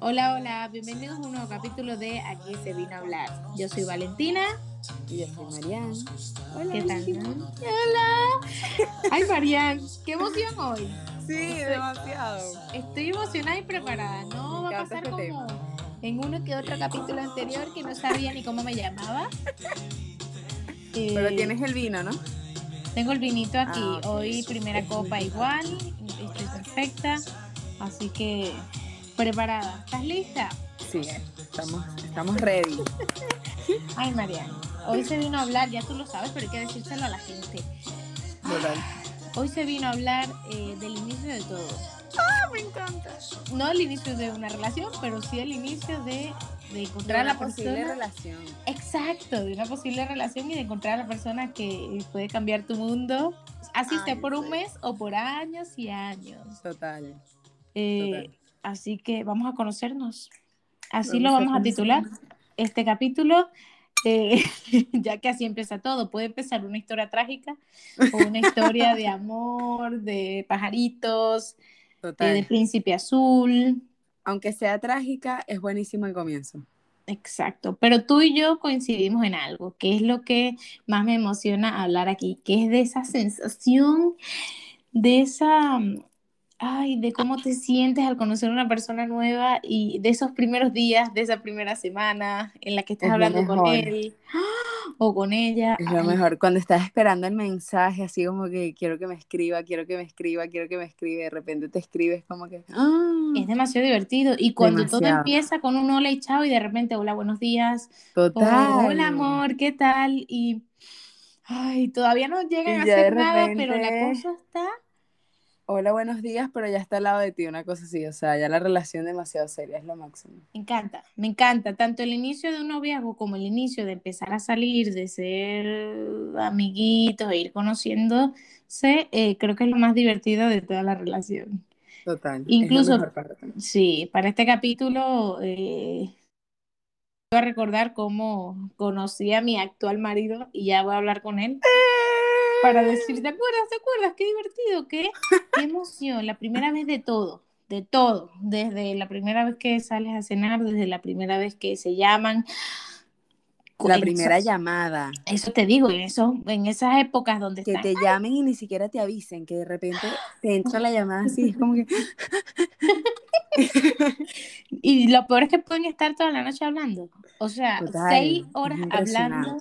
Hola, hola, bienvenidos a un nuevo capítulo de Aquí se vino a hablar. Yo soy Valentina. Y yo soy Marian. Hola, ¿qué tal? Hola. Ay, Marian, qué emoción hoy. Sí, demasiado. Estoy emocionada y preparada. No va a pasar este como en uno que otro capítulo anterior que no sabía ni cómo me llamaba. Pero eh, tienes el vino, ¿no? Tengo el vinito aquí. Ah, hoy primera copa igual. Estoy perfecta. Así que preparada. ¿Estás lista? Sí, estamos, estamos ready. Ay, Mariana, hoy se vino a hablar, ya tú lo sabes, pero hay que decírselo a la gente. Hoy se vino a hablar eh, del inicio de todo. ¡Ah, me encanta! No el inicio de una relación, pero sí el inicio de, de encontrar a la posible relación. Exacto, de una posible relación y de encontrar a la persona que puede cambiar tu mundo, así sea por un mes o por años y años. Total. Eh, así que vamos a conocernos. Así lo vamos a titular este capítulo. Eh, ya que así empieza todo, puede empezar una historia trágica o una historia de amor, de pajaritos, de príncipe azul. Aunque sea trágica, es buenísimo el comienzo. Exacto, pero tú y yo coincidimos en algo, que es lo que más me emociona hablar aquí, que es de esa sensación, de esa ay, de cómo te sientes al conocer a una persona nueva y de esos primeros días, de esa primera semana en la que estás hablando con él o con ella. Es lo mejor, cuando estás esperando el mensaje, así como que quiero que me escriba, quiero que me escriba, quiero que me escriba, de repente te escribes como que... ¡ah! Es demasiado divertido. Y cuando todo empieza con un hola y chao y de repente, hola, buenos días. Total. hola, amor, ¿qué tal? Y... Ay, todavía no llegan a hacer nada, pero la cosa está hola, buenos días, pero ya está al lado de ti, una cosa así, o sea, ya la relación demasiado seria, es lo máximo. Me encanta, me encanta, tanto el inicio de un noviazgo como el inicio de empezar a salir, de ser amiguitos, e ir conociéndose, eh, creo que es lo más divertido de toda la relación. Total. Incluso, sí, para este capítulo, eh, voy a recordar cómo conocí a mi actual marido y ya voy a hablar con él. ¡Eh! Para decir, ¿te acuerdas? ¿Te acuerdas? Qué divertido, qué, qué emoción, la primera vez de todo, de todo, desde la primera vez que sales a cenar, desde la primera vez que se llaman. La primera llamada. Eso te digo, en, eso, en esas épocas donde Que te llamen y ni siquiera te avisen, que de repente te entra la llamada así, es como que... y lo peor es que pueden estar toda la noche hablando. O sea, seis horas hablando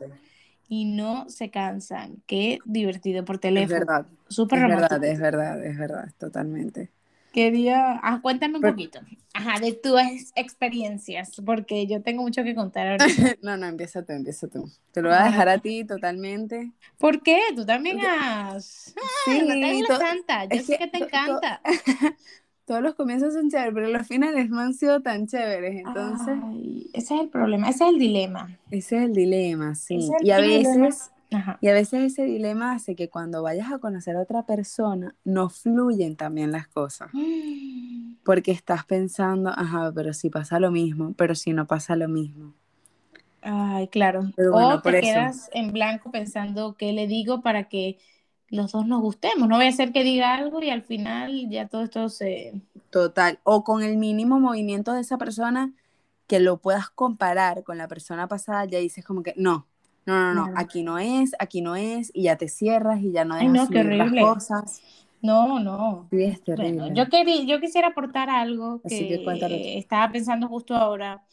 y no se cansan. Qué divertido por teléfono. Es verdad. Súper es verdad, es verdad, es verdad, totalmente. Quería, ah, cuéntame un poquito, ajá, de tus experiencias, porque yo tengo mucho que contar ahora. no, no, empieza tú, empieza tú. Te lo voy a dejar a ti totalmente. ¿Por qué? Tú también has... Sí, no te santa, yo sé que, te encanta. todos los comienzos son chéveres, pero los finales no han sido tan chéveres, entonces... ese es el problema, ese es el dilema. Ese es el dilema, sí. y a veces... Y a veces ese dilema hace que cuando vayas a conocer a otra persona no fluyen también las cosas. Porque estás pensando, ajá, pero si pasa lo mismo, pero si no pasa lo mismo. Ay, claro. o te quedas en blanco pensando qué le digo para que los dos nos gustemos. No voy a hacer que diga algo y al final ya todo esto se... Total. O con el mínimo movimiento de esa persona que lo puedas comparar con la persona pasada, ya dices como que no, no, no, no, aquí no es, aquí no es, y ya te cierras y ya no dejas Ay, no, las cosas. No, no. Sí, es terrible. yo, yo quisiera aportar algo que, estaba pensando justo ahora.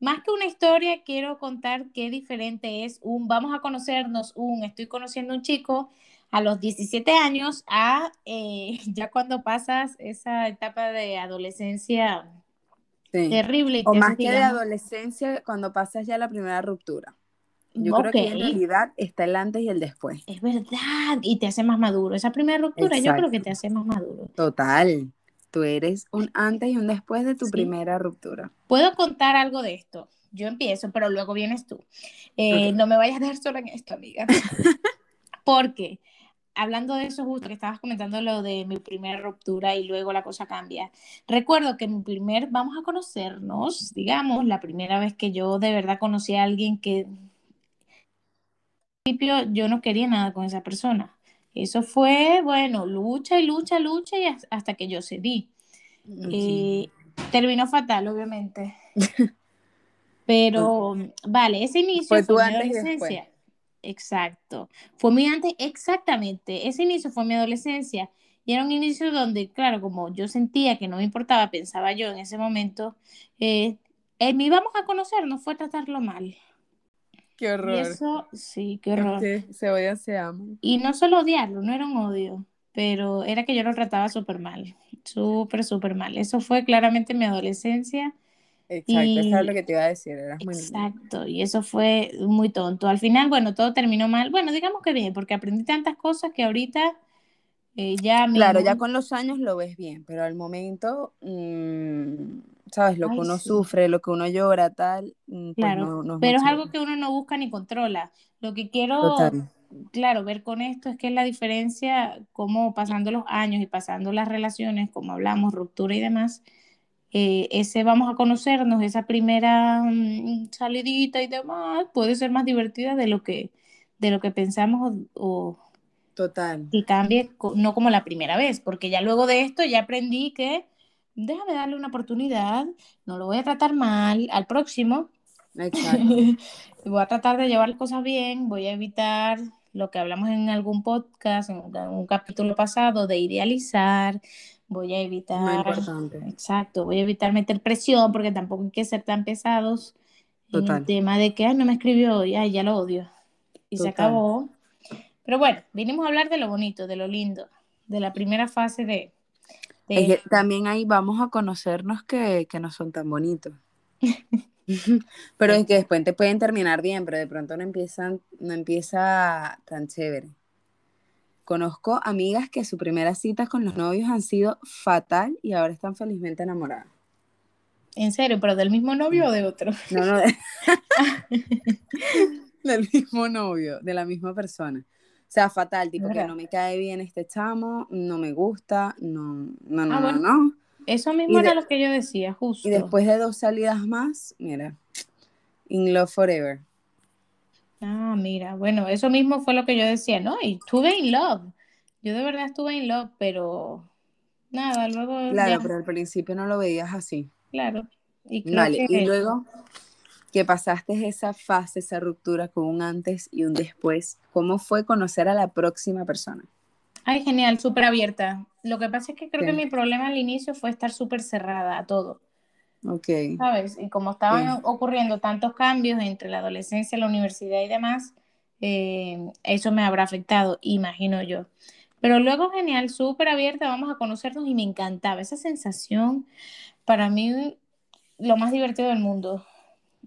Más que una historia, quiero contar qué diferente es un vamos a conocernos, un estoy conociendo a un chico a los 17 años a eh, ya cuando pasas esa etapa de adolescencia terrible. O más que de adolescencia, cuando pasas ya la primera ruptura. Yo creo que en realidad está el antes y el después. Es verdad, y te hace más maduro. Esa primera ruptura yo creo que te hace más maduro. Total. Tú eres un antes y un después de tu primera ruptura. Puedo contar algo de esto. Yo empiezo, pero luego vienes tú. Eh, no me vayas a dejar sola en esto, amiga. Porque hablando de eso justo que estabas comentando lo de mi primera ruptura y luego la cosa cambia. Recuerdo que mi primer, vamos a conocernos, digamos, la primera vez que yo de verdad conocí a alguien que al principio yo no quería nada con esa persona. Eso fue, bueno, lucha y lucha, lucha y hasta que yo cedí. Eh, terminó fatal, obviamente. Pero, vale, ese inicio fue, tu mi adolescencia. Exacto. Fue mi antes, exactamente. Ese inicio fue mi adolescencia. Y era un inicio donde, claro, como yo sentía que no me importaba, pensaba yo en ese momento, eh, eh me íbamos a conocer, no fue tratarlo mal. Qué horror. Y eso, sí, qué horror. se odia, se ama. Y no solo odiarlo, no era un odio, pero era que yo lo trataba súper mal, súper, súper mal. Eso fue claramente mi adolescencia. Exacto, eso es lo que te iba a decir, Exacto, y eso fue muy tonto. Al final, bueno, todo terminó mal. Bueno, digamos que bien, porque aprendí tantas cosas que ahorita eh, ya... Claro, ya con los años lo ves bien, pero al momento, mm, ¿sabes? Lo que uno sufre, lo que uno llora, tal. Mm, pues claro, pero es algo que uno no busca ni controla. Lo que quiero, claro, ver con esto es que es la diferencia, como pasando los años y pasando las relaciones, como hablamos, ruptura y demás, eh, ese vamos a conocernos, esa primera mm, salidita y demás, puede ser más divertida de lo que, de lo que pensamos o, Total. Y cambie, no como la primera vez, porque ya luego de esto ya aprendí que déjame darle una oportunidad, no lo voy a tratar mal, al próximo voy a tratar de llevar las cosas bien, voy a evitar lo que hablamos en algún podcast, en un capítulo pasado, de idealizar, voy a evitar, exacto, voy a evitar meter presión porque tampoco hay que ser tan pesados en el tema de que, ay, no me escribió hoy, ay, ya lo odio. Y se acabó. Pero bueno, vinimos a hablar de lo bonito, de lo lindo, de la primera fase de... también ahí vamos a conocernos que, que no son tan bonitos. pero es que después te pueden terminar bien, pero de pronto no empiezan, no empieza tan chévere. Conozco amigas que su primera cita con los novios han sido fatal y ahora están felizmente enamoradas. ¿En serio? ¿Pero del mismo novio o de otro? No, no, del mismo novio, de la misma persona. O sea, fatal, tipo que no me cae bien este chamo, no me gusta, no, no, no, ah, no, no. Eso mismo era lo que yo decía, justo. Y después de dos salidas más, mira, in love forever. Ah, mira, bueno, eso mismo fue lo que yo decía, ¿no? Y estuve in love. Yo de verdad estuve in love, pero nada, luego. Claro, pero al principio no lo veías así. Claro. Y vale, y luego que pasaste esa fase, esa ruptura con un antes y un después, ¿cómo fue conocer a la próxima persona? Ay, genial, súper abierta. Lo que pasa es que creo que mi problema al inicio fue estar súper cerrada a todo. Ok. ¿Sabes? Y como estaban ocurriendo tantos cambios entre la adolescencia, la universidad y demás, eh, eso me habrá afectado, imagino yo. Pero luego, genial, súper abierta, vamos a conocernos y me encantaba esa sensación. Para mí, lo más divertido del mundo.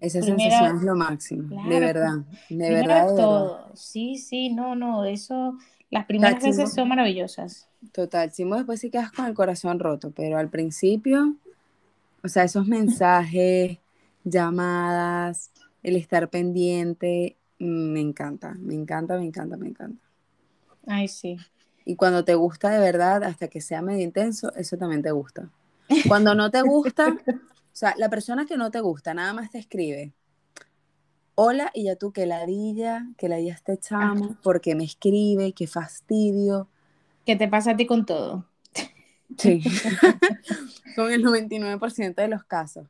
Esa sensación es lo máximo, de verdad, de verdad, todo. Sí, sí, no, no, eso, las primeras veces son maravillosas. Total, sí, después sí quedas con el corazón roto, pero al principio o sea, esos mensajes, llamadas, el estar pendiente, mm, me encanta, me encanta, me encanta, me encanta. Ay, sí. Y cuando te gusta de verdad, hasta que sea medio intenso, eso también te gusta. Cuando no te gusta, o sea, la persona que no te gusta nada más te escribe, hola, y ya tú que ladilla, que ladilla este chamo, porque me escribe, qué fastidio. ¿Qué te pasa a ti con todo? Sí, con el 99% de los casos.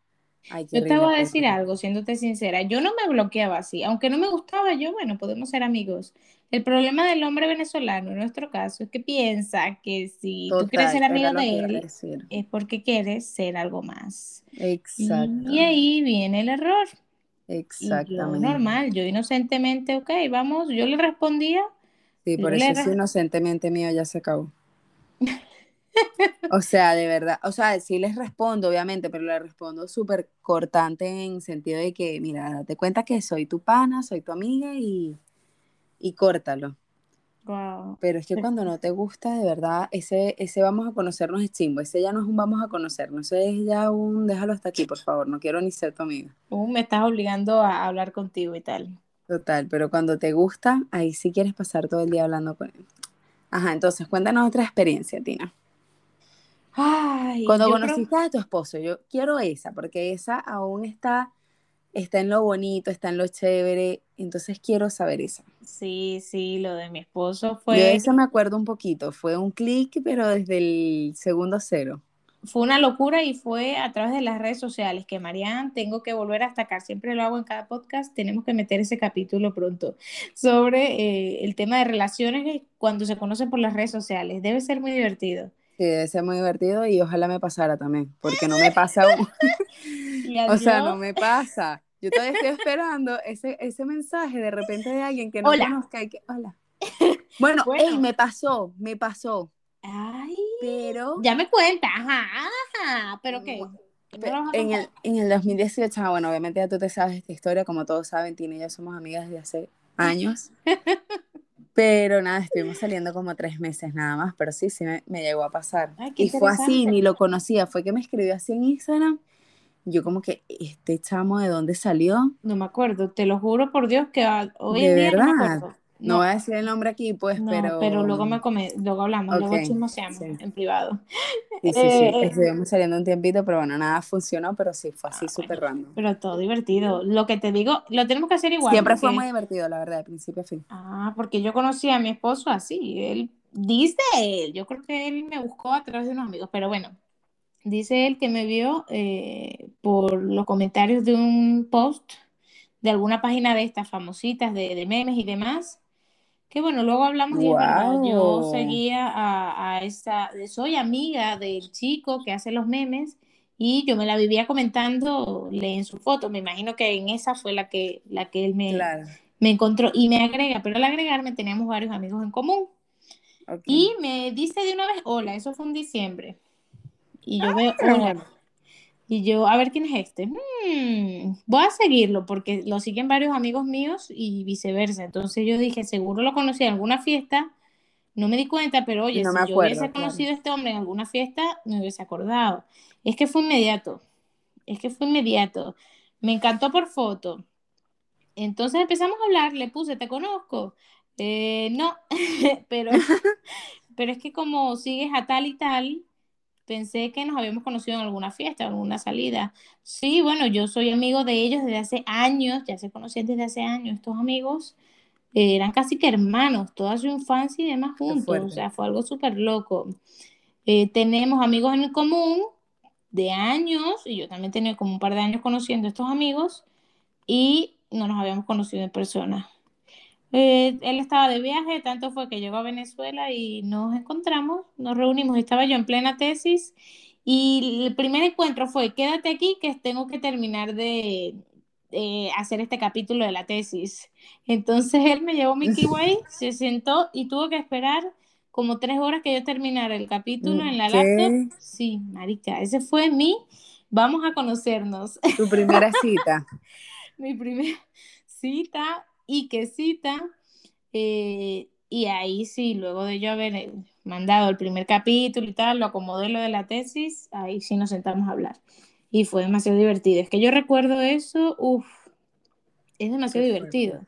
yo te voy a decir algo, siéndote sincera, yo no me bloqueaba así, aunque no me gustaba yo, bueno, podemos ser amigos. El problema del hombre venezolano, en nuestro caso, es que piensa que si tú quieres ser amigo de él, es porque quieres ser algo más. Exacto. Y ahí viene el error. Exactamente. normal, yo inocentemente, ok, vamos, yo le respondía. Sí, por eso inocentemente mío ya se acabó. O sea, de verdad, o sea, sí les respondo, obviamente, pero le respondo súper cortante en sentido de que, mira, date cuenta que soy tu pana, soy tu amiga y, y córtalo. Pero es que cuando no te gusta, de verdad, ese, ese vamos a conocernos es chimbo, ese ya no es un vamos a conocernos, ese es ya un déjalo hasta aquí, por favor, no quiero ni ser tu amiga. Uh, me estás obligando a hablar contigo y tal. Total, pero cuando te gusta, ahí sí quieres pasar todo el día hablando con él. Ajá, entonces cuéntanos otra experiencia, Tina. Cuando conociste a tu esposo, yo quiero esa, porque esa aún está, está en lo bonito, está en lo chévere, entonces quiero saber esa. Sí, sí, lo de mi esposo fue... Yo de eso me acuerdo un poquito, fue un clic, pero desde el segundo cero. fue una locura y fue a través de las redes sociales que Marianne, tengo que volver a destacar, siempre lo hago en cada podcast, tenemos que meter ese capítulo pronto sobre eh, el tema de relaciones cuando se conocen por las redes sociales. Debe ser muy divertido. Sí, debe ser muy divertido y ojalá me pasara también, porque no me pasa o sea, no me pasa. Yo todavía estoy esperando ese, ese mensaje de repente de alguien que no conozca y que, hola. Bueno, bueno. me pasó, me pasó. Ay, pero... Ya me cuenta, ajá, ajá, pero qué. En el, en el 2018, ah, bueno, obviamente ya tú te sabes esta historia, como todos saben, Tina y yo somos amigas desde hace años. Pero nada, estuvimos saliendo como tres meses nada más, pero sí, sí me, me llegó a pasar. y fue así, ni lo conocía, fue que me escribió así en Instagram. Yo como que, ¿este chamo de dónde salió? No me acuerdo, te lo juro por Dios que hoy en día no me acuerdo. No, voy a decir el nombre aquí, pues, pero. Pero luego me come, luego hablamos, luego chismoseamos en privado. Sí, sí, sí. Eh, Estuvimos saliendo un tiempito, pero bueno, nada funcionó, pero sí, fue así ah, súper random. Pero todo divertido. Lo que te digo, lo tenemos que hacer igual. Siempre fue muy divertido, la verdad, de principio a fin. Ah, porque yo conocí a mi esposo así. Él dice él, yo creo que él me buscó a través de unos amigos, pero bueno. Dice él que me vio eh, por los comentarios de un post de alguna página de estas famositas de, de memes y demás que bueno, luego hablamos y verdad, yo seguía a, a esa, soy amiga del chico que hace los memes y yo me la vivía comentando en su foto, me imagino que en esa fue la que, la que él me, me encontró y me agrega, pero al agregarme teníamos varios amigos en común. Y me dice de una vez, hola, eso fue en diciembre. Y yo veo, hola. Y yo, a ver quién es este. Hmm, voy a seguirlo porque lo siguen varios amigos míos y viceversa. Entonces yo dije, seguro lo conocí en alguna fiesta. No me di cuenta, pero oye, si yo hubiese conocido a este hombre en alguna fiesta, me hubiese acordado. Es que fue inmediato. Es que fue inmediato. Me encantó por foto. Entonces empezamos a hablar, le puse, ¿te conozco? Eh, no, pero, pero es que como sigues a tal y tal, pensé que nos habíamos conocido en alguna fiesta, en alguna salida. Sí, bueno, yo soy amigo de ellos desde hace años, ya se conocían desde hace años estos amigos. Eh, eran casi que hermanos, toda su infancia y demás juntos, o sea, fue algo súper loco. Eh, tenemos amigos en común de años, y yo también tenía como un par de años conociendo a estos amigos, y no nos habíamos conocido en persona. Eh, él estaba de viaje, tanto fue que llegó a Venezuela y nos encontramos, nos reunimos, estaba yo en plena tesis y el primer encuentro fue, quédate aquí que tengo que terminar de, hacer este capítulo de la tesis. Entonces él me llevó mi Way, se sentó y tuvo que esperar como tres horas que yo terminara el capítulo en la laptop. Sí, marica, ese fue mi, vamos a conocernos. Tu primera cita. mi primera cita y que cita. Eh, y ahí sí, luego de yo haber eh, mandado el primer capítulo y tal, lo acomodé lo de la tesis, ahí sí nos sentamos a hablar. Y fue demasiado divertido. Es que yo recuerdo eso, uff, es demasiado divertido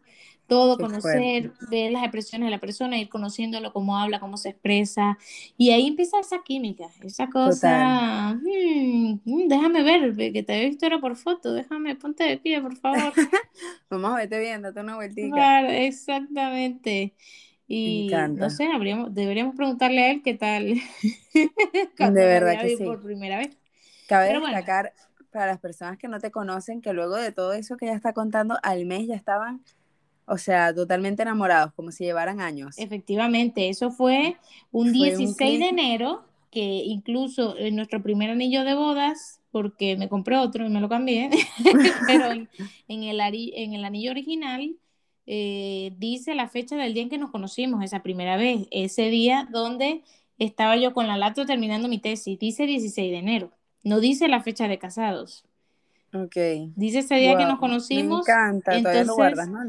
todo, conocer, ver las expresiones de la persona, ir conociéndolo, cómo habla, cómo se expresa. Y ahí empieza esa química, esa cosa, hmm, hmm, déjame ver, que te he visto ahora por foto, déjame, ponte de pie, por favor. Vamos a verte bien, date una vueltita. Claro, exactamente. Y no sé, habríamos, deberíamos preguntarle a él qué tal. de verdad que sí. Por primera vez. Cabe destacar para las personas que no te conocen que luego de todo eso que ella está contando, al mes ya estaban o sea, totalmente enamorados, como si llevaran años. Efectivamente, eso fue un 16 de enero, que incluso en nuestro primer anillo de bodas, porque me compré otro y me lo cambié, pero en, el, en el anillo original eh, dice la fecha del día en que nos conocimos esa primera vez, ese día donde estaba yo con la lato terminando mi tesis, dice 16 de enero, no dice la fecha de casados. Okay. Dice ese día que nos conocimos. Me encanta, todavía lo guardas, ¿no?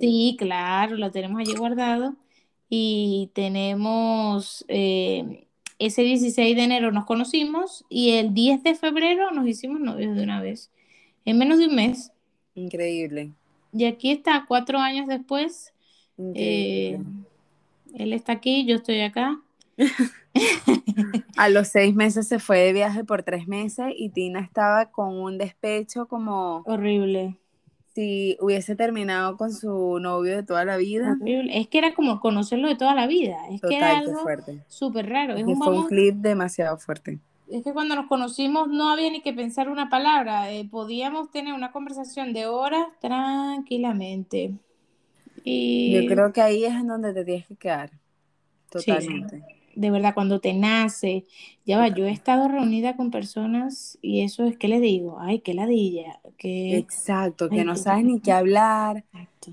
sí, claro, lo tenemos allí guardado. Y tenemos eh, ese 16 de enero nos conocimos y el 10 de febrero nos hicimos novios de una vez. En menos de un mes. Increíble. Y aquí está, cuatro años después. Eh, él está aquí, yo estoy acá. a los seis meses se fue de viaje por tres meses y Tina estaba con un despecho como... Horrible. Si hubiese terminado con su novio de toda la vida. Horrible. Es que era como conocerlo de toda la vida. Es que era algo súper raro. Es un, fue un clip demasiado fuerte. es que cuando nos conocimos no había ni que pensar una palabra, eh, podíamos tener una conversación de horas tranquilamente. Y... Yo creo que ahí es en donde te tienes que quedar, totalmente. De verdad, cuando te nace, ya va, yo he estado reunida con personas y eso es que le digo, ay, qué ladilla, que... Exacto, que no sabes ni qué hablar,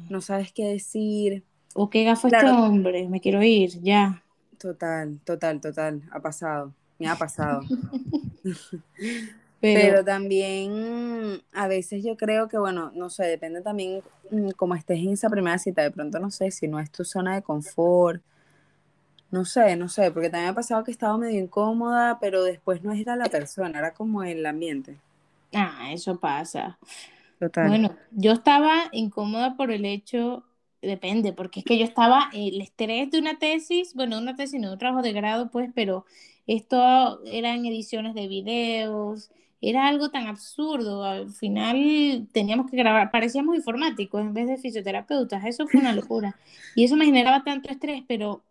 no sabes qué decir. O qué gafo este hombre, me quiero ir, ya. Total, total, total, ha pasado me ha pasado. Pero, también a veces yo creo que, bueno, no sé, depende también mm, como estés en esa primera cita, de pronto no sé si no es tu zona de confort. No sé, no sé, porque también me ha pasado que estaba medio incómoda, pero después no era la persona, era como el ambiente. Ah, eso pasa. Total. Bueno, yo estaba incómoda por el hecho depende, porque es que yo estaba, el estrés de una tesis, bueno, una tesis, no un trabajo de grado, pues, pero esto eran ediciones de videos, era algo tan absurdo, al final teníamos que grabar, parecíamos informáticos en vez de fisioterapeutas, eso fue una locura. Y eso me generaba tanto estrés, pero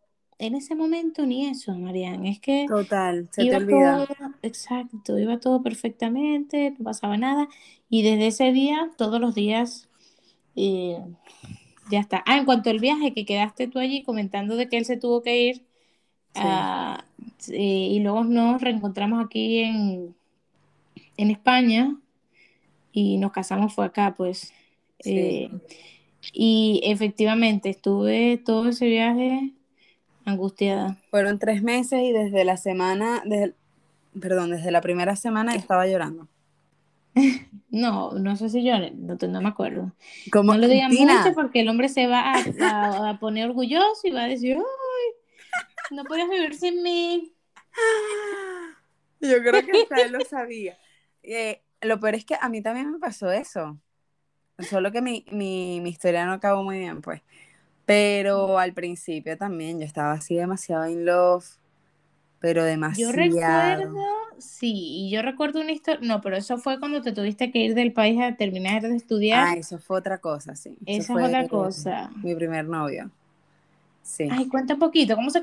en ese momento ni eso, Marian, es que... Total, se te olvida. exacto, iba todo perfectamente, no pasaba nada, y desde ese día, todos los días... Eh, ya está. Ah, en cuanto al viaje, que quedaste tú allí comentando de que él se tuvo que ir ah, y luego nos reencontramos aquí en, en España y nos casamos fue acá, pues. Eh, y efectivamente estuve todo ese viaje angustiada. Fueron tres meses y desde la semana, desde, perdón, desde la primera semana estaba llorando. No, no sé si yo, no, me acuerdo. no lo digan mucho porque el hombre se va a, poner orgulloso y va a decir, ¡ay! No puedes vivir sin mí. Yo creo que hasta él lo sabía. Eh, lo peor es que a mí también me pasó eso. Solo que mi, mi, mi historia no acabó muy bien, pues. Pero al principio también yo estaba así demasiado in love, pero demasiado. Yo recuerdo sí, y yo recuerdo una historia, no, pero eso fue cuando te tuviste que ir del país a terminar de estudiar. Ah, eso fue otra cosa, sí. Esa fue otra cosa. Mi primer novio. Sí. Ay, cuenta un poquito, ¿cómo se,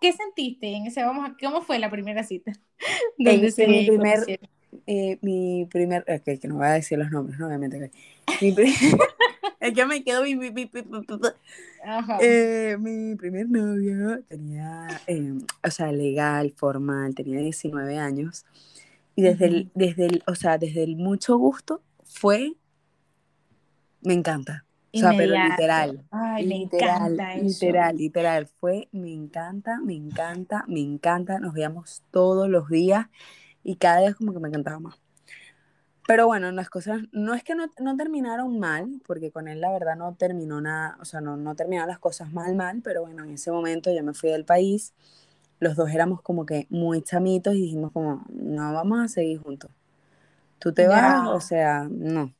¿qué sentiste en ese, vamos ¿cómo fue la primera cita? Donde se mi primer, eh, mi primer, ok, que no voy a decir los nombres, ¿no? obviamente. Mi es que me quedo mi, mi, mi, eh, mi primer novio tenía, eh, o sea, legal, formal, tenía 19 años. Y desde, el, desde el, o sea, desde el mucho gusto fue, me encanta. O sea, pero literal. Ay, literal, me literal, literal. Fue, me encanta, me encanta, me encanta. Nos veíamos todos los días y cada vez como que me encantaba más. Pero bueno, las cosas, no es que no, no, terminaron mal, porque con él la verdad no terminó nada, o sea, no, no terminaron las cosas mal, mal, pero bueno, en ese momento yo me fui del país, los dos éramos como que muy chamitos y dijimos como, no vamos a seguir juntos. Tú te vas, o sea, no.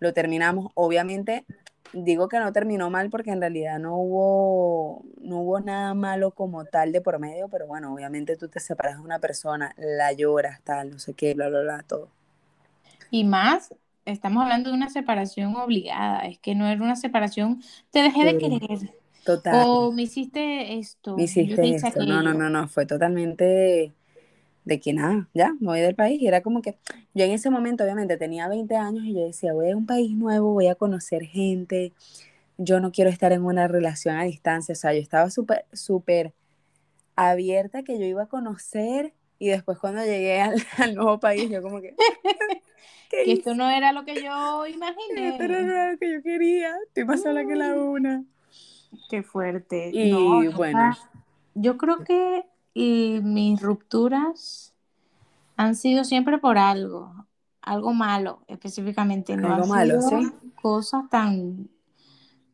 Lo terminamos, obviamente, digo que no terminó mal porque en realidad no hubo, no hubo nada malo como tal de por medio, pero bueno, obviamente tú te separas de una persona, la lloras, tal, no sé qué, bla, bla, bla, todo. Y más, estamos hablando de una separación obligada, es que no era una separación, te dejé de querer. Total. O me hiciste esto. Me hiciste esto. No, no, no, no, fue totalmente de que nada, ya, me voy del país. Y era como que yo en ese momento, obviamente, tenía 20 años y yo decía, voy a un país nuevo, voy a conocer gente, yo no quiero estar en una relación a distancia. O sea, yo estaba súper, súper abierta que yo iba a conocer y después cuando llegué al, al nuevo país, yo como que... que esto no era lo que yo imaginé. Esto no era lo que yo quería. Estoy más sola que la mm. una. Qué fuerte. Y bueno. Yo creo que mis rupturas han sido siempre por algo, algo malo específicamente. No algo malo, sí. Cosas tan,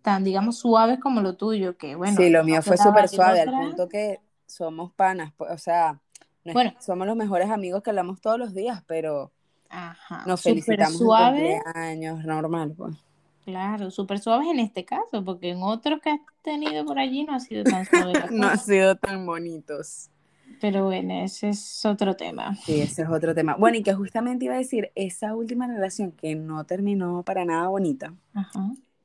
tan, digamos, suaves como lo tuyo, que bueno. Sí, lo mío fue súper suave, al punto que somos panas, pues, o sea, bueno, somos los mejores amigos que hablamos todos los días, pero Ajá. Nos felicitamos suave. años normal, pues. Claro, súper suaves en este caso, porque en otros que has tenido por allí no ha sido tan suave. no ha sido tan bonitos. Pero bueno, ese es otro tema. Sí, ese es otro tema. Bueno, y que justamente iba a decir, esa última relación que no terminó para nada bonita,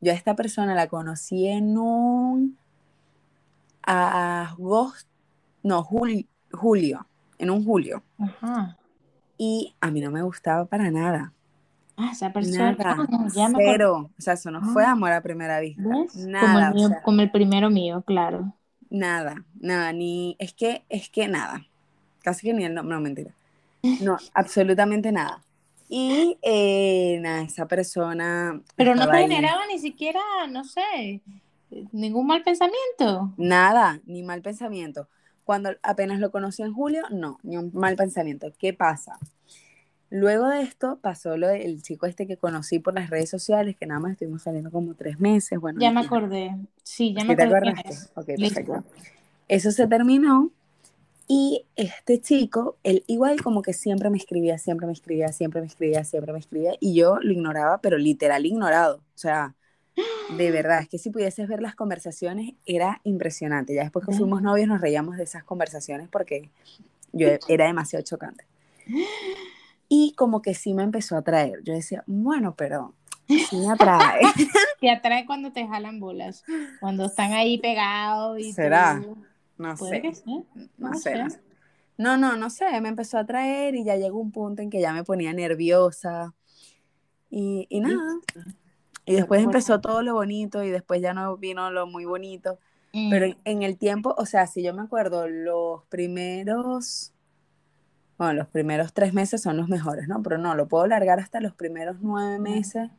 yo a esta persona la conocí en un agosto, no, julio, en un julio. Ajá. Y a mí no me gustaba para nada. Ah, esa persona. Nada, ah, cero. O sea, eso no fue ah. amor a primera vista. Nada. Como el, primero mío, claro. Nada, nada, ni. Es que, es que nada. Casi que ni el nombre, no, mentira. No, absolutamente nada. Y eh, nada, esa persona. Pero no te generaba ni siquiera, no sé, ningún mal pensamiento. Nada, ni mal pensamiento. Cuando apenas lo conocí en julio, no, ni un mal pensamiento. ¿Qué pasa? Luego de esto pasó lo del chico este que conocí por las redes sociales, que nada más estuvimos saliendo como tres meses. Bueno, ya me acordé. Sí, ya me acordé. ¿Te perfecto. Eso se terminó y este chico, él igual como que siempre me escribía, siempre me escribía, siempre me escribía, siempre me escribía y yo lo ignoraba, pero literal ignorado. O sea, de verdad, es que si pudieses ver las conversaciones era impresionante. Ya después que fuimos novios nos reíamos de esas conversaciones porque yo era demasiado chocante. Y como que sí me empezó a atraer. Yo decía, bueno, pero sí me atrae. Te atrae cuando te jalan bolas, cuando están ahí pegados y ¿Será? No sé. No, sé. No, no, no sé, me empezó a atraer y ya llegó un punto en que ya me ponía nerviosa. Y, y nada. Y después empezó todo lo bonito y después ya no vino lo muy bonito. Pero mm. en el tiempo, o sea, si yo me acuerdo, los primeros bueno, los primeros tres meses son los mejores, ¿no? Pero no, lo puedo largar hasta los primeros nueve meses.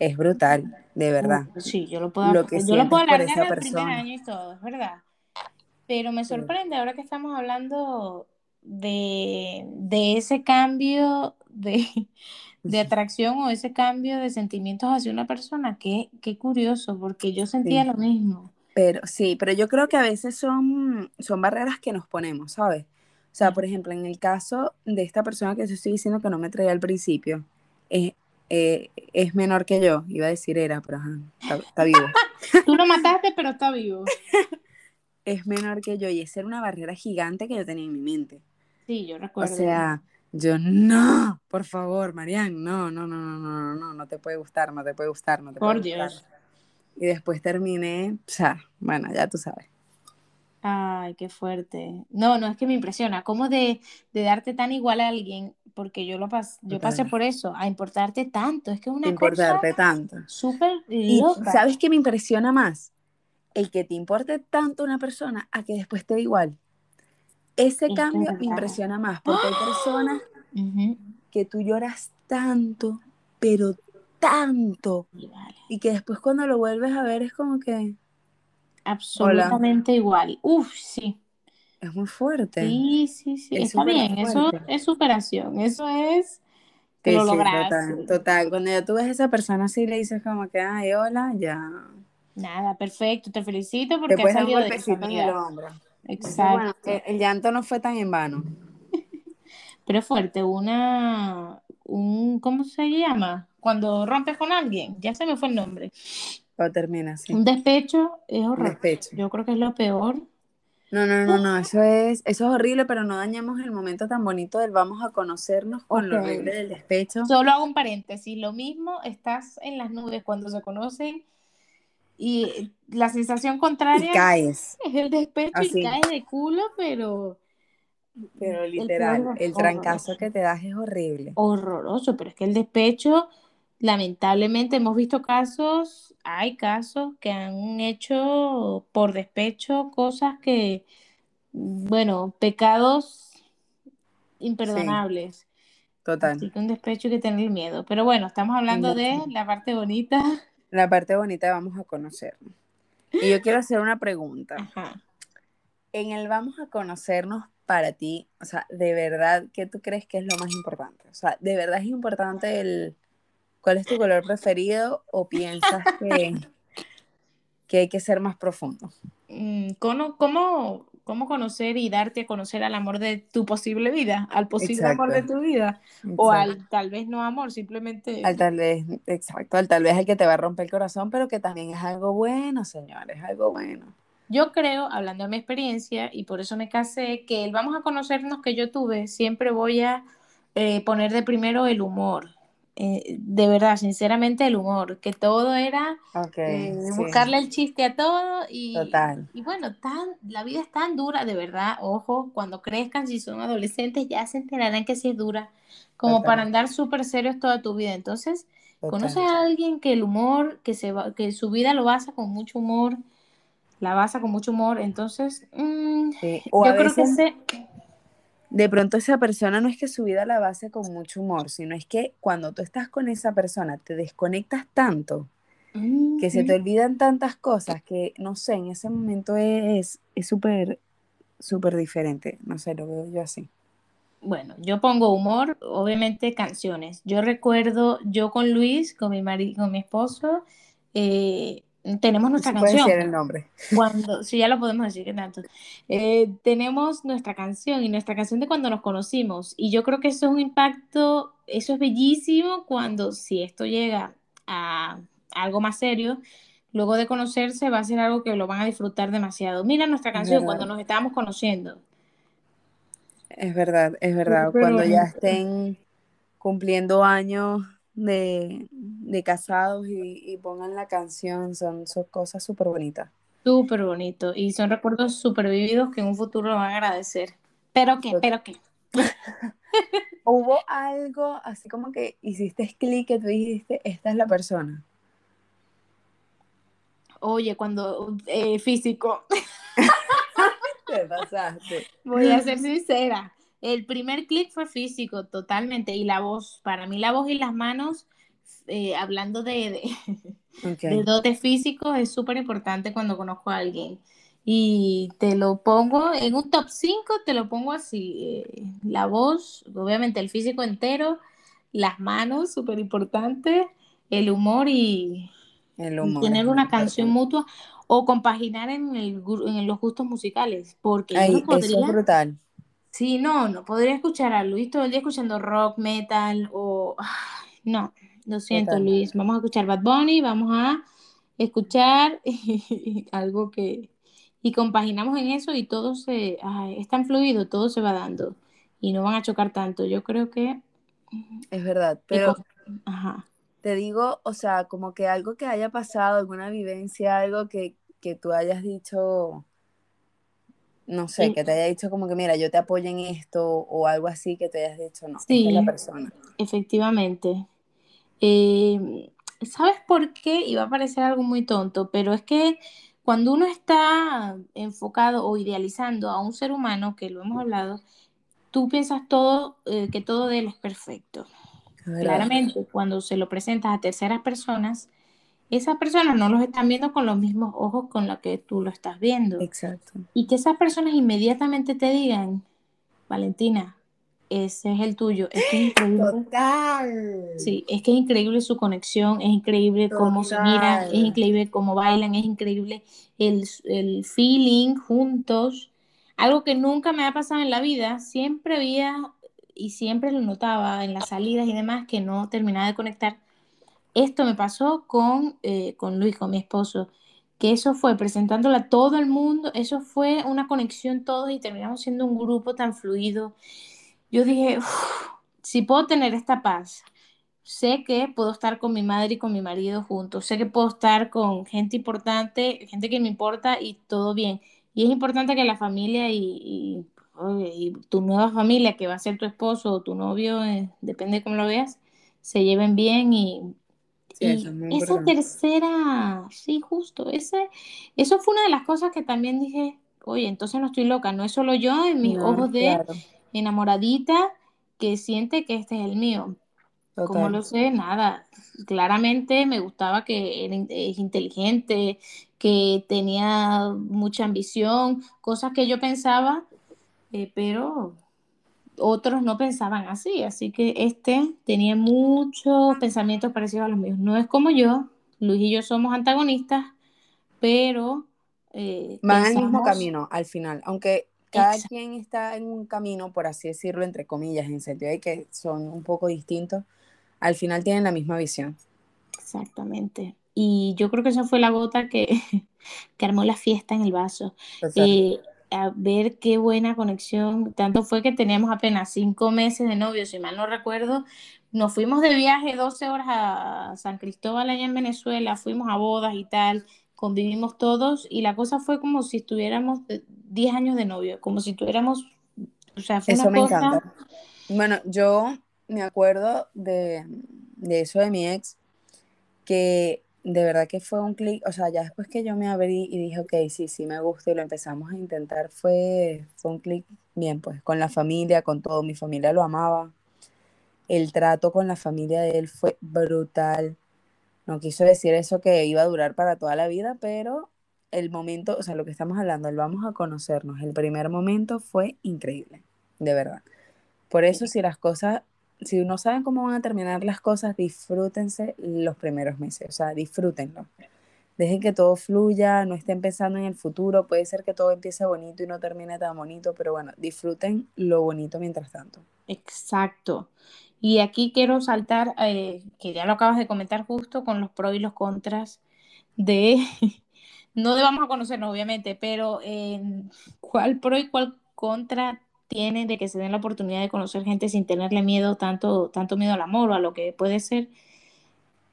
Es brutal, de verdad. Sí, yo lo puedo, lo que yo lo puedo alargar el primer año y todo, es verdad. Pero me sorprende ahora que estamos hablando de, ese cambio de, atracción o ese cambio de sentimientos hacia una persona. Qué, qué curioso, porque yo sentía lo mismo. Pero sí, pero yo creo que a veces son, son barreras que nos ponemos, ¿sabes? O sea, por ejemplo, en el caso de esta persona que yo estoy diciendo que no me traía al principio, eh, eh, es menor que yo, iba a decir era, pero está, vivo. Tú lo mataste, pero está vivo. es menor que yo y esa era una barrera gigante que yo tenía en mi mente. Sí, yo recuerdo. O sea, yo no, por favor, Marian, no, no, no, no, no, no, no te puede gustar, no te puede gustar, no te puede gustar. Por Dios. Y después terminé, o sea, bueno, ya tú sabes. Ay, qué fuerte. No, no es que me impresiona. ¿Cómo de, darte tan igual a alguien? Porque yo lo pas, yo pasé por eso, a importarte tanto. Es que es una importarte tanto. Súper loca. ¿Sabes qué me impresiona más? El que te importe tanto una persona a que después te dé igual. Ese cambio me impresiona más, porque hay personas que tú lloras tanto, pero tanto, y que después cuando lo vuelves a ver es como que absolutamente igual. Uf, sí. Es muy fuerte. Sí, sí, sí. Está bien, eso es superación, eso es que lo Total, total, Cuando ya tú ves a esa persona así le dices como que, ay, hola, ya. Nada, perfecto, te felicito porque en el hombro. Exacto. el, llanto no fue tan en vano. Pero es fuerte, una, un, ¿cómo se llama? Cuando rompes con alguien, ya se me fue el nombre. O termina Un despecho es horrible. Yo creo que es lo peor. No, no, no, no, eso es, eso es horrible, pero no dañamos el momento tan bonito del vamos a conocernos con lo horrible del despecho. Solo hago un paréntesis, lo mismo, estás en las nubes cuando se conocen y la sensación contraria caes. es el despecho y caes de culo, pero... Pero literal, el, el trancazo que te das es horrible. Horroroso, pero es que el despecho lamentablemente hemos visto casos, hay casos que han hecho por despecho cosas que, bueno, pecados imperdonables. total. Así que un despecho hay que tener miedo. Pero bueno, estamos hablando de la parte bonita. La parte bonita vamos a conocernos. Y yo quiero hacer una pregunta. En el vamos a conocernos para ti, o sea, de verdad, ¿qué tú crees que es lo más importante? O sea, de verdad es importante el ¿Cuál es tu color preferido o piensas que, que hay que ser más profundo? Mm, ¿Cómo, cómo, cómo conocer y darte a conocer al amor de tu posible vida, al posible amor de tu vida? O al tal vez no amor, simplemente... Al tal vez, exacto, al tal vez el que te va a romper el corazón, pero que también es algo bueno, señores, algo bueno. Yo creo, hablando de mi experiencia, y por eso me casé, que el vamos a conocernos que yo tuve, siempre voy a eh, poner de primero el humor, eh, de verdad, sinceramente, el humor, que todo era eh, buscarle el chiste a todo y, Total. y bueno, tan, la vida es tan dura, de verdad, ojo, cuando crezcan, si son adolescentes, ya se enterarán que sí es dura, como para andar súper serios toda tu vida. Entonces, conoces a alguien que el humor, que, se va, que su vida lo basa con mucho humor, la basa con mucho humor, entonces, mm, yo creo que se de pronto esa persona no es que su vida la base con mucho humor, sino es que cuando tú estás con esa persona te desconectas tanto que se te olvidan tantas cosas que, no sé, en ese momento es súper, súper diferente. No sé, lo veo yo así. Bueno, yo pongo humor, obviamente canciones. Yo recuerdo, yo con Luis, con mi, marido, con mi esposo, eh, tenemos nuestra canción. el nombre. Cuando, sí, ya lo podemos decir, que tanto. Eh, tenemos nuestra canción y nuestra canción de cuando nos conocimos. Y yo creo que eso es un impacto, eso es bellísimo cuando, si esto llega a algo más serio, luego de conocerse va a ser algo que lo van a disfrutar demasiado. Mira nuestra canción cuando nos estábamos conociendo. Es verdad, es verdad. cuando ya estén cumpliendo años de, casados y, pongan la canción, son, son cosas súper bonitas. Súper bonito y son recuerdos súper vividos que en un futuro lo van a agradecer. Pero qué, pero qué. Hubo algo así como que hiciste clic que tú dijiste, esta es la persona. Oye, cuando eh, físico. Te pasaste. Voy a ser sincera. El primer clic fue físico, totalmente, y la voz, para mí la voz y las manos, eh, hablando de, de, dotes físicos, es súper importante cuando conozco a alguien. Y te lo pongo en un top 5, te lo pongo así, eh, la voz, obviamente el físico entero, las manos, súper importante, el humor y, tener una canción mutua o compaginar en, el, en los gustos musicales, porque Ay, eso es brutal. Sí, no, no podría escuchar a Luis todo el día escuchando rock, metal o... No, lo siento Luis, vamos a escuchar Bad Bunny, vamos a escuchar algo que... Y compaginamos en eso y todo se... Ay, es tan fluido, todo se va dando y no van a chocar tanto. Yo creo que... Es verdad, pero... Ajá. Te digo, o sea, como que algo que haya pasado, alguna vivencia, algo que, que tú hayas dicho no sé, que te haya dicho como que, mira, yo te apoyo en esto o algo así que te hayas dicho, no, sí, la persona. Efectivamente. Eh, ¿Sabes por qué? Va a parecer algo muy tonto, pero es que cuando uno está enfocado o idealizando a un ser humano, que lo hemos hablado, tú piensas todo, eh, que todo de él es perfecto. Claramente, cuando se lo presentas a terceras personas, esas personas no los están viendo con los mismos ojos con los que tú lo estás viendo. Exacto. Y que esas personas inmediatamente te digan, Valentina, ese es el tuyo. Es que es increíble. Total. Sí, es que es increíble su conexión, es increíble cómo se miran, es increíble cómo bailan, es increíble el, el feeling juntos. Algo que nunca me ha pasado en la vida, siempre había y siempre lo notaba en las salidas y demás que no terminaba de conectar esto me pasó con, eh, con Luis, con mi esposo, que eso fue presentándola a todo el mundo, eso fue una conexión todos y terminamos siendo un grupo tan fluido. Yo dije, si puedo tener esta paz, sé que puedo estar con mi madre y con mi marido juntos, sé que puedo estar con gente importante, gente que me importa y todo bien. Y es importante que la familia y, tu nueva familia, que va a ser tu esposo o tu novio, eh, depende de cómo lo veas, se lleven bien y esa tercera, sí, justo, ese, eso fue una de las cosas que también dije, oye, entonces no estoy loca, no es solo yo en mis ojos de enamoradita que siente que este es el mío. Como lo sé? Nada. Claramente me gustaba que era es inteligente, que tenía mucha ambición, cosas que yo pensaba, eh, pero otros no pensaban así, así que este tenía muchos pensamientos parecidos a los míos. No es como yo, Luis y yo somos antagonistas, pero... Eh, Van al mismo camino al final, aunque cada quien está en un camino, por así decirlo, entre comillas, en sentido de que son un poco distintos, al final tienen la misma visión. Exactamente. Y yo creo que esa fue la gota que, que armó la fiesta en el vaso. Eh, a ver qué buena conexión. Tanto fue que teníamos apenas cinco meses de novio, si mal no recuerdo. Nos fuimos de viaje 12 horas a San Cristóbal allá en Venezuela, fuimos a bodas y tal, convivimos todos y la cosa fue como si estuviéramos 10 años de novio, como si tuviéramos, o sea, fue eso me encanta. Bueno, yo me acuerdo de, de eso de mi ex, que de verdad que fue un clic, o sea, ya después que yo me abrí y dije, ok, sí, sí me gusta y lo empezamos a intentar, fue, fue un clic bien, pues, con la familia, con todo, mi familia lo amaba, el trato con la familia de él fue brutal, no quiso decir eso que iba a durar para toda la vida, pero el momento, o sea, lo que estamos hablando, el vamos a conocernos, el primer momento fue increíble, de verdad. Por eso, si las cosas si no saben cómo van a terminar las cosas, disfrútense los primeros meses, o sea, disfrútenlo. Dejen que todo fluya, no estén pensando en el futuro, puede ser que todo empiece bonito y no termine tan bonito, pero bueno, disfruten lo bonito mientras tanto. Exacto. Y aquí quiero saltar, eh, que ya lo acabas de comentar justo, con los pros y los contras de, no debamos a conocernos obviamente, pero cuál pro y cuál contra tienen de que se den la oportunidad de conocer gente sin tenerle miedo, tanto, tanto miedo al amor o a lo que puede ser.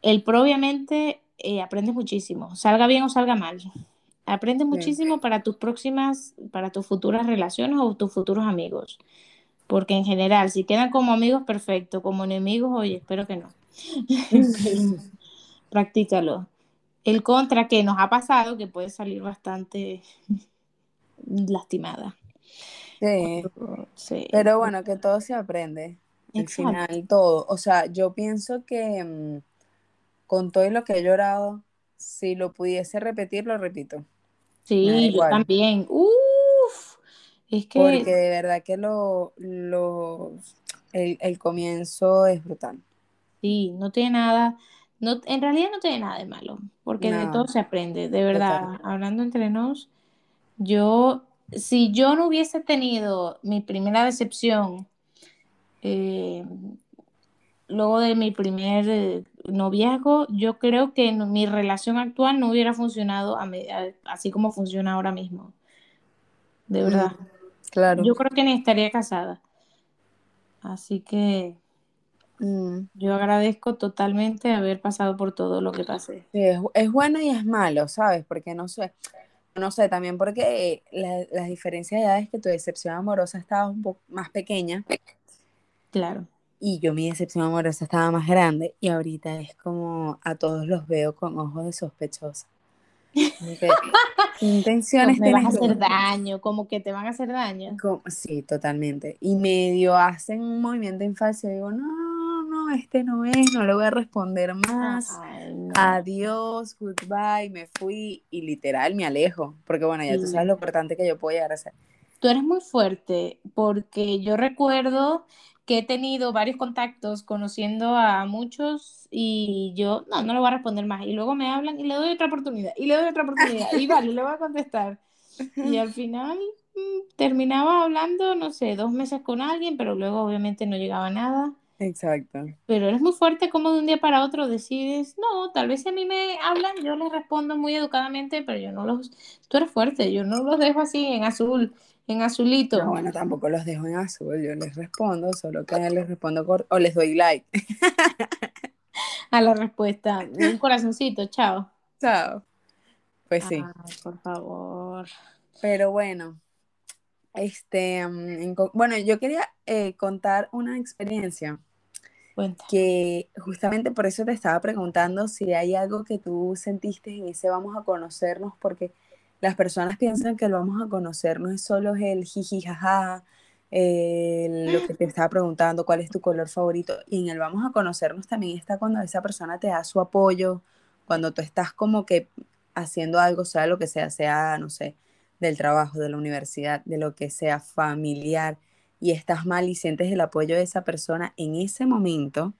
El pro, obviamente, eh, aprendes muchísimo, salga bien o salga mal. Aprendes muchísimo para tus próximas, para tus futuras relaciones o tus futuros amigos. Porque en general, si quedan como amigos, perfecto. Como enemigos, oye, espero que no. practícalo. El contra que nos ha pasado, que puede salir bastante lastimada. Sí. Pero bueno, que todo se aprende. Al final, todo. O sea, yo pienso que mm, con todo lo que he llorado, si lo pudiese repetir, lo repito. Sí, yo también. Uf, es que. Porque de verdad que lo, lo el, comienzo es brutal. Sí, no tiene nada. No, en realidad no tiene nada de malo, porque de todo se aprende, de verdad. Hablando entre nos, yo si yo no hubiese tenido mi primera decepción eh, luego de mi primer eh, noviazgo, yo creo que mi relación actual no hubiera funcionado así como funciona ahora mismo. De mm, verdad. claro. Yo creo que ni estaría casada. Así que mm. yo agradezco totalmente haber pasado por todo lo que pasé. es, es, bueno y es malo, ¿sabes? Porque no sé, no sé, también porque la, las diferencias de edades que tu decepción amorosa estaba un poco más pequeña. Claro. Y yo mi decepción amorosa estaba más grande y ahorita es como a todos los veo con ojos de sospechosa. ¿Qué intenciones me vas a hacer daño, como que te van a hacer daño. sí, totalmente. Y medio hacen un movimiento en falso digo, no, este no es, no le voy a responder más. Adiós, goodbye, me fui y literal me alejo, porque bueno, ya tú sabes lo importante que yo puedo llegar a ser. Tú eres muy fuerte, porque yo recuerdo que he tenido varios contactos conociendo a muchos y yo no, no le voy a responder más. Y luego me hablan y le doy otra oportunidad, y le doy otra oportunidad, y vale, le voy a contestar. Y al final mm, terminaba hablando, no sé, dos meses con alguien, pero luego obviamente no llegaba nada. Exacto. Pero eres muy fuerte como de un día para otro decides, no, tal vez si a mí me hablan, yo les respondo muy educadamente, pero yo no los, tú eres fuerte, yo no los dejo así en azul, en azulito. No, bueno, tampoco los dejo en azul, yo les respondo, solo que les respondo o les doy like. a la respuesta, un corazoncito, chao. Chao. Pues sí. por favor. Pero bueno, este, mm, bueno, yo quería eh, contar una experiencia que justamente por eso te estaba preguntando si hay algo que tú sentiste en ese vamos a conocernos, porque las personas piensan que el vamos a conocernos es solo el jiji jaja, lo que te estaba preguntando, cuál es tu color favorito, y en el vamos a conocernos también está cuando esa persona te da su apoyo, cuando tú estás como que haciendo algo, sea lo que sea, sea, no sé, del trabajo, de la universidad, de lo que sea familiar, y estás mal y sientes el apoyo de esa persona en ese momento,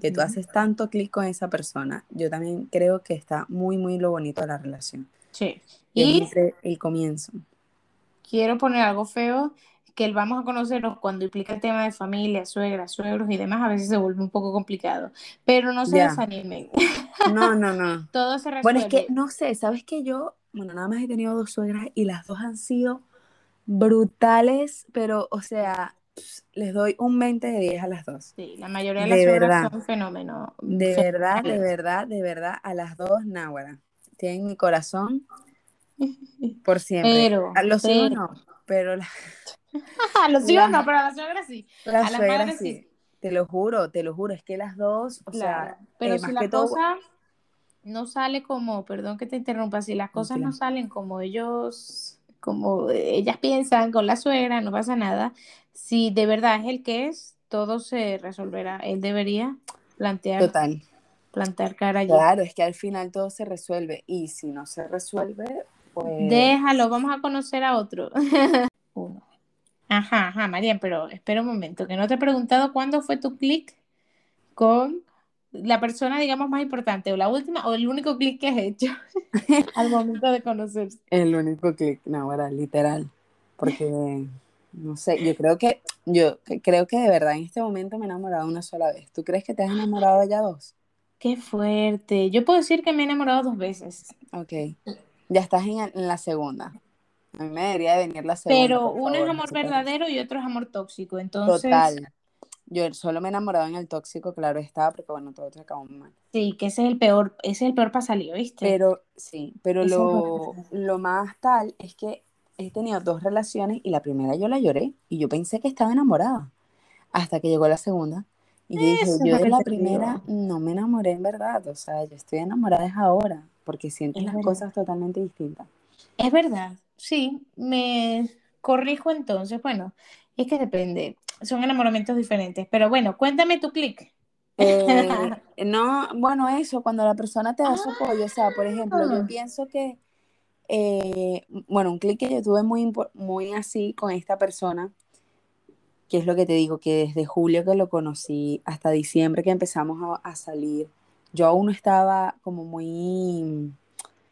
que tú haces tanto clic con esa persona, yo también creo que está muy, muy lo bonito de la relación. Sí. Y el comienzo. Quiero poner algo feo, que el vamos a conocernos cuando implica el tema de familia, suegras, suegros y demás, a veces se vuelve un poco complicado. Pero no se desanimen. No, no, no. Todo se resuelve. Bueno, es que no sé, ¿sabes que yo, bueno, nada más he tenido dos suegras y las dos han sido brutales, pero, o sea, les doy un 20 de 10 a las dos. Sí, la mayoría de las obras son fenómenos. De verdad, de verdad, de verdad, a las dos, náhuara. Tienen mi corazón por siempre. Pero, a los hijos no, pero... a los hijos no, pero a la suegra sí. a la sí. Te lo juro, te lo juro, es que las dos, o sea, pero eh, si la cosa no sale como, perdón que te interrumpa, si las cosas no salen como ellos, como ellas piensan con la suegra, no pasa nada. Si de verdad es el que es, todo se resolverá. Él debería plantear. Total. Plantear cara allí. Claro, es que al final todo se resuelve. Y si no se resuelve, pues. Déjalo, vamos a conocer a otro. Uno. Ajá, ajá, María, pero espera un momento, que no te he preguntado cuándo fue tu clic con la persona, digamos, más importante, o la última, o el único clic que has hecho al momento de conocerse. El único clic, no, era literal, porque, no sé, yo creo que, yo creo que de verdad en este momento me he enamorado una sola vez. ¿Tú crees que te has enamorado ya dos? Qué fuerte. Yo puedo decir que me he enamorado dos veces. Ok. Ya estás en, en la segunda. A mí me debería de venir la segunda. Pero uno es amor verdadero y otro es amor tóxico. Entonces. Total. Yo solo me he enamorado en el tóxico, claro estaba, porque bueno, todos acabamos mal. Sí, que ese es el peor, ese es el peor para salir, ¿viste? Pero, sí, pero lo, lo más tal es que he tenido dos relaciones y la primera yo la lloré y yo pensé que estaba enamorada. Hasta que llegó la segunda. Y yo dije, yo de la primera no me enamoré en verdad. O sea, yo estoy enamorada es ahora, porque sientes las cosas totalmente distintas. Es verdad, sí, me corrijo entonces. Bueno, es que depende, son enamoramientos diferentes. Pero bueno, cuéntame tu clic. Eh, no, bueno, eso, cuando la persona te da su apoyo, o sea, por ejemplo, yo ah. pienso que, eh, bueno, un clic que yo tuve muy, muy así con esta persona, que es lo que te digo, que desde julio que lo conocí hasta diciembre que empezamos a salir, yo aún no estaba como muy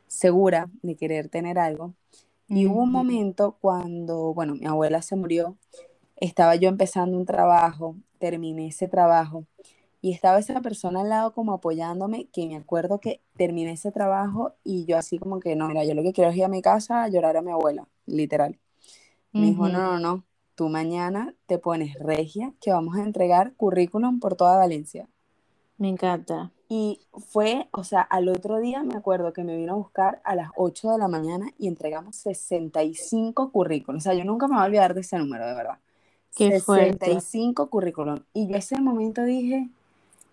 segura de querer tener algo. Y hubo un momento cuando, bueno, mi abuela se murió, estaba yo empezando un trabajo, terminé ese trabajo y estaba esa persona al lado como apoyándome, que me acuerdo que terminé ese trabajo y yo así como que, no, mira, yo lo que quiero es ir a mi casa a llorar a mi abuela, literal. Me dijo, no, no, no, tú mañana te pones regia que vamos a entregar currículum por toda Valencia. Me encanta. Y fue, o sea, al otro día me acuerdo que me vino a buscar a las 8 de la mañana y entregamos 65 currículums. O sea, yo nunca me voy a olvidar de ese número, de verdad. Qué 65 currículums. Y yo ese momento dije,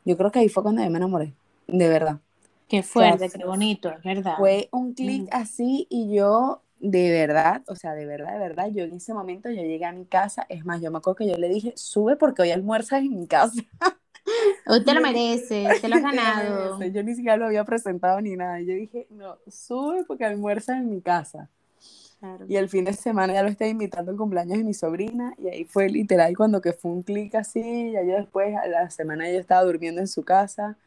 yo creo que ahí fue cuando yo me enamoré, de verdad. Qué fuerte, qué bonito, es verdad. Fue un clic así y yo, de verdad, o sea, de verdad, de verdad, yo en ese momento yo llegué a mi casa, es más, yo me acuerdo que yo le dije, sube porque hoy almuerzas en mi casa. Hoy te lo mereces, te lo has ganado. Yo ni siquiera lo había presentado ni nada. Yo dije, no, sube porque almuerza en mi casa. Y el fin de semana ya lo estoy invitando al cumpleaños de mi sobrina y ahí fue literal cuando que fue un clic así, ya yo después a la semana yo estaba durmiendo en su casa,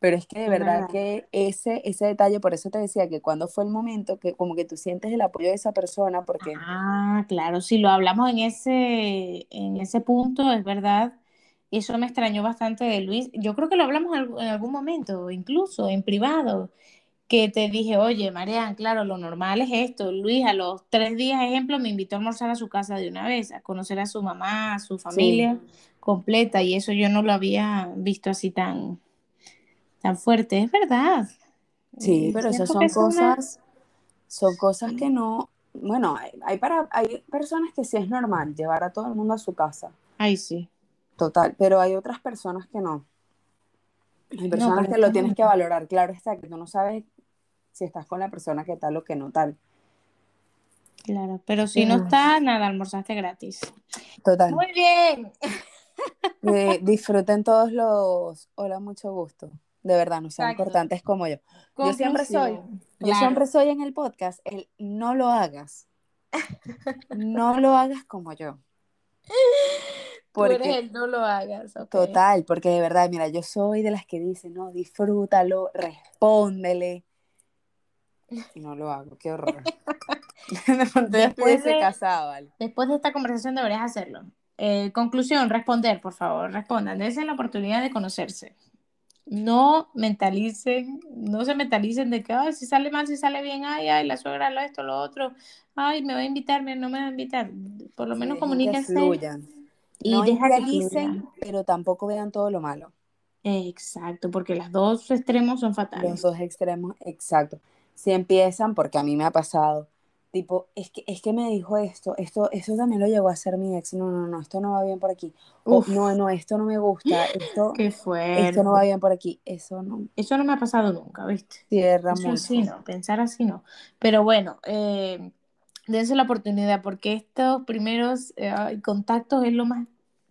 pero es que de verdad que ese, ese detalle, por eso te decía que cuando fue el momento que como que tú sientes el apoyo de esa persona, porque... Ah, claro, si lo hablamos en ese, en ese punto, es verdad, y eso me extrañó bastante de Luis. Yo creo que lo hablamos en algún momento, incluso en privado, que te dije, oye, Marian, claro, lo normal es esto. Luis, a los tres días, ejemplo, me invitó a almorzar a su casa de una vez, a conocer a su mamá, a su familia completa, y eso yo no lo había visto así tan, tan fuerte. Es verdad. Sí, pero esas son cosas, son cosas que no, bueno, hay, para, hay personas que sí es normal llevar a todo el mundo a su casa. Ay, sí. Total, pero hay otras personas que no. Hay personas que lo tienes que valorar, claro está, que tú no sabes si estás con la persona que tal o que no tal. Claro, pero si no está, nada, almorzaste gratis. Total. Muy bien. Eh, disfruten todos los hola, mucho gusto. De verdad, no sean importantes como yo. Yo siempre soy, yo siempre soy en el podcast el no lo hagas. No lo hagas como yo. Porque, no lo hagas. Total, porque de verdad, mira, yo soy de las que dicen, no, disfrútalo, respóndele. No lo hago, qué horror. después, de, casado, ¿vale? después de esta conversación deberías hacerlo. Eh, conclusión, responder, por favor, respondan. Dense la oportunidad de conocerse. no mentalicen, no se mentalicen de que, ay, si sale mal, si sale bien, ay, ay, la suegra, lo esto, lo otro, ay, me va a invitar, no me va a invitar. Por lo menos comuníquense. Y no idealicen, pero tampoco vean todo lo malo. Exacto, porque los dos extremos son fatales. Los dos extremos, exacto. Si empiezan, porque a mí me ha pasado, tipo, es que, es que me dijo esto, esto, eso también lo llegó a hacer mi ex, no, no, no, esto no va bien por aquí, o no, no, esto no me gusta, esto, esto no va bien por aquí, eso no. Eso no me ha pasado nunca, ¿viste? Cierra mucho. Así no, pensar así no. Pero bueno, eh, dense la oportunidad, porque estos primeros eh, contactos es lo más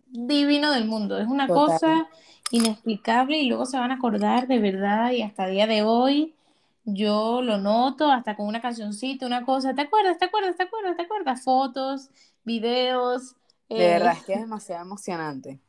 divino del mundo, es una cosa inexplicable y luego se van a acordar de verdad y hasta el día de hoy yo lo noto hasta con una cancioncita, una cosa, ¿te acuerdas? ¿Te acuerdas? ¿Te acuerdas? ¿Te acuerdas? Fotos, videos. De verdad, es que es demasiado emocionante.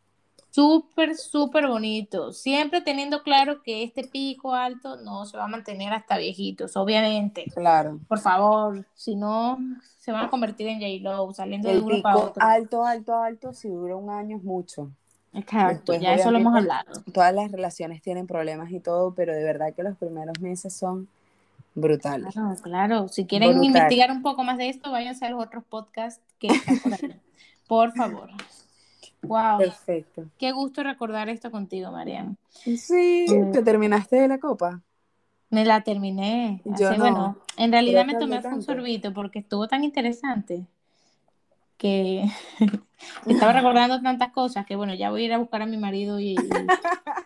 Súper, súper bonito. Siempre teniendo claro que este pico alto no se va a mantener hasta viejitos, obviamente. Claro. Por favor, si no, se van a convertir en J-Lo, saliendo de uno para otro. Alto, alto, alto, si dura un año es mucho. Exacto, ya eso lo hemos hablado. Todas las relaciones tienen problemas y todo, pero de verdad que los primeros meses son brutales. Claro, claro. Si quieren investigar un poco más de esto, váyanse a los otros podcasts que están por ahí. por favor. Wow. Perfecto. Qué gusto recordar esto contigo, Mariana. Sí, eh, ¿te terminaste de la copa? Me la terminé. Yo no. Bueno, en realidad me tomé un sorbito porque estuvo tan interesante que estaba recordando tantas cosas que bueno, ya voy a ir a buscar a mi marido y,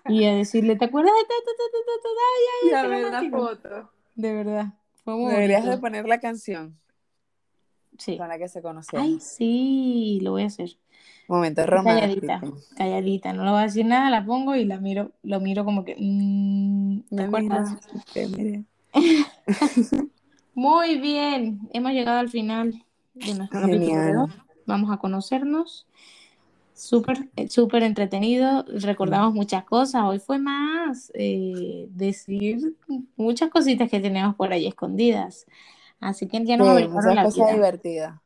y, a decirle, ¿te acuerdas de ta, ta, ta, ver la foto. De verdad. Fue muy Deberías de poner la canción. Sí. Con la que se conocieron. Ay, sí, lo voy a hacer. Momento romántico. Calladita, calladita, no le voy a decir nada, la pongo y la miro, lo miro como que, mmm, ¿te acuerdas? Muy bien, hemos llegado al final de nuestro capítulo Vamos a conocernos. Súper, eh, súper entretenido. Recordamos muchas cosas. Hoy fue más eh, decir muchas cositas que tenemos por ahí escondidas. Así que ya nos averiguaron la vida. divertida.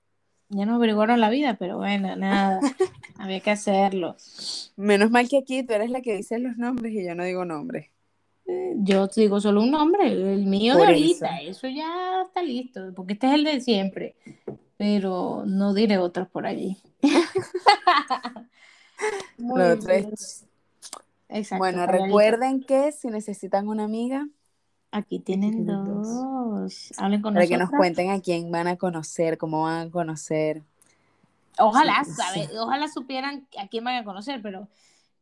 Ya nos averiguaron la vida, pero bueno, nada. Había que hacerlo. Menos mal que aquí tú eres la que dice los nombres y yo no digo nombres. Eh, yo digo solo un nombre, el mío de ahorita, eso. ya está listo, porque este es el de siempre, pero no diré otros por allí. bueno, recuerden que si necesitan una amiga, aquí tienen dos. Hablen con Para que nos cuenten a quién van a conocer, cómo van a conocer. Ojalá, Ojalá supieran a quién van a conocer, pero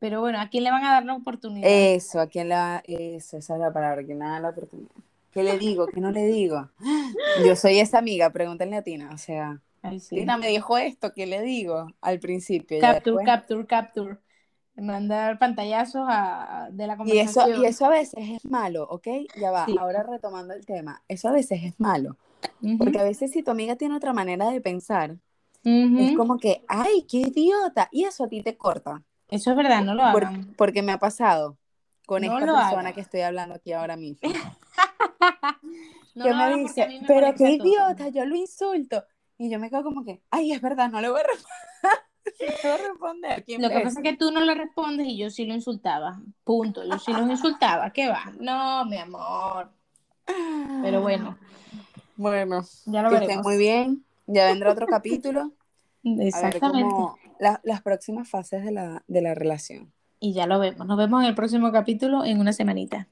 pero bueno, ¿a quién le van a dar la oportunidad? Eso, ¿a quién la Eso, esa es la palabra, ¿a quién le la oportunidad? ¿Qué le digo? ¿Qué no le digo? Yo soy esa amiga, pregúntenle a Tina, o sea, Tina me dijo esto, ¿qué le digo? Al principio. Capture, capture, capture. Mandar pantallazos a, de la conversación. Y eso, y eso a veces es malo, ¿ok? Ya va, ahora retomando el tema, eso a veces es malo, porque a veces si tu amiga tiene otra manera de pensar, es como que, ay, qué idiota, y eso a ti te corta. Eso es verdad, no lo hagan. porque me ha pasado con esta persona que estoy hablando aquí ahora mismo. que me dice, pero qué idiota, yo lo insulto. Y yo me quedo como que, ay, es verdad, no le voy a responder. Lo que pasa es que tú no le respondes y yo sí lo insultaba. Punto. Yo sí los insultaba. ¿Qué va? No, mi amor. Pero bueno. Bueno, ya lo que estén muy bien. Ya vendrá otro capítulo. Exactamente las próximas fases de la, de la relación. Y ya lo vemos. Nos vemos en el próximo capítulo en una semanita.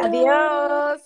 Adiós.